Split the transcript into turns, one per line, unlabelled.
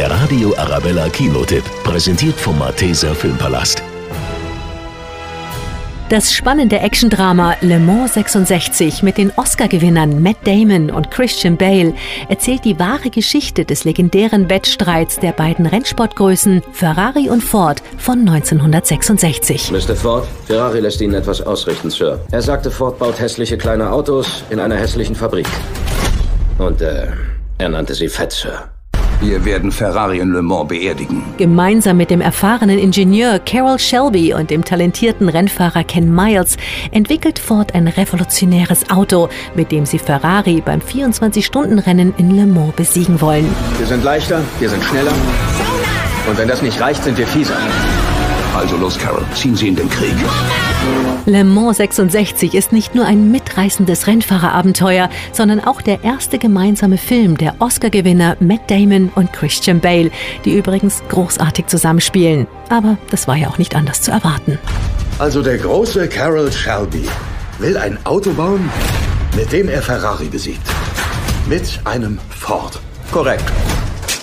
Der Radio Arabella Kinotipp, präsentiert vom Malteser Filmpalast.
Das spannende Actiondrama Le Mans 66 mit den Oscar-Gewinnern Matt Damon und Christian Bale erzählt die wahre Geschichte des legendären Wettstreits der beiden Rennsportgrößen Ferrari und Ford von 1966.
Mr. Ford, Ferrari lässt Ihnen etwas ausrichten, Sir. Er sagte, Ford baut hässliche kleine Autos in einer hässlichen Fabrik. Und äh, er nannte sie Fett, Sir.
Wir werden Ferrari in Le Mans beerdigen.
Gemeinsam mit dem erfahrenen Ingenieur Carroll Shelby und dem talentierten Rennfahrer Ken Miles entwickelt Ford ein revolutionäres Auto, mit dem sie Ferrari beim 24-Stunden-Rennen in Le Mans besiegen wollen.
Wir sind leichter, wir sind schneller. Und wenn das nicht reicht, sind wir fieser.
Also los, Carol, ziehen Sie in den Krieg.
Le Mans 66 ist nicht nur ein mitreißendes Rennfahrerabenteuer, sondern auch der erste gemeinsame Film der Oscar-Gewinner Matt Damon und Christian Bale, die übrigens großartig zusammenspielen. Aber das war ja auch nicht anders zu erwarten.
Also der große Carroll Shelby will ein Auto bauen, mit dem er Ferrari besiegt. Mit einem Ford.
Korrekt.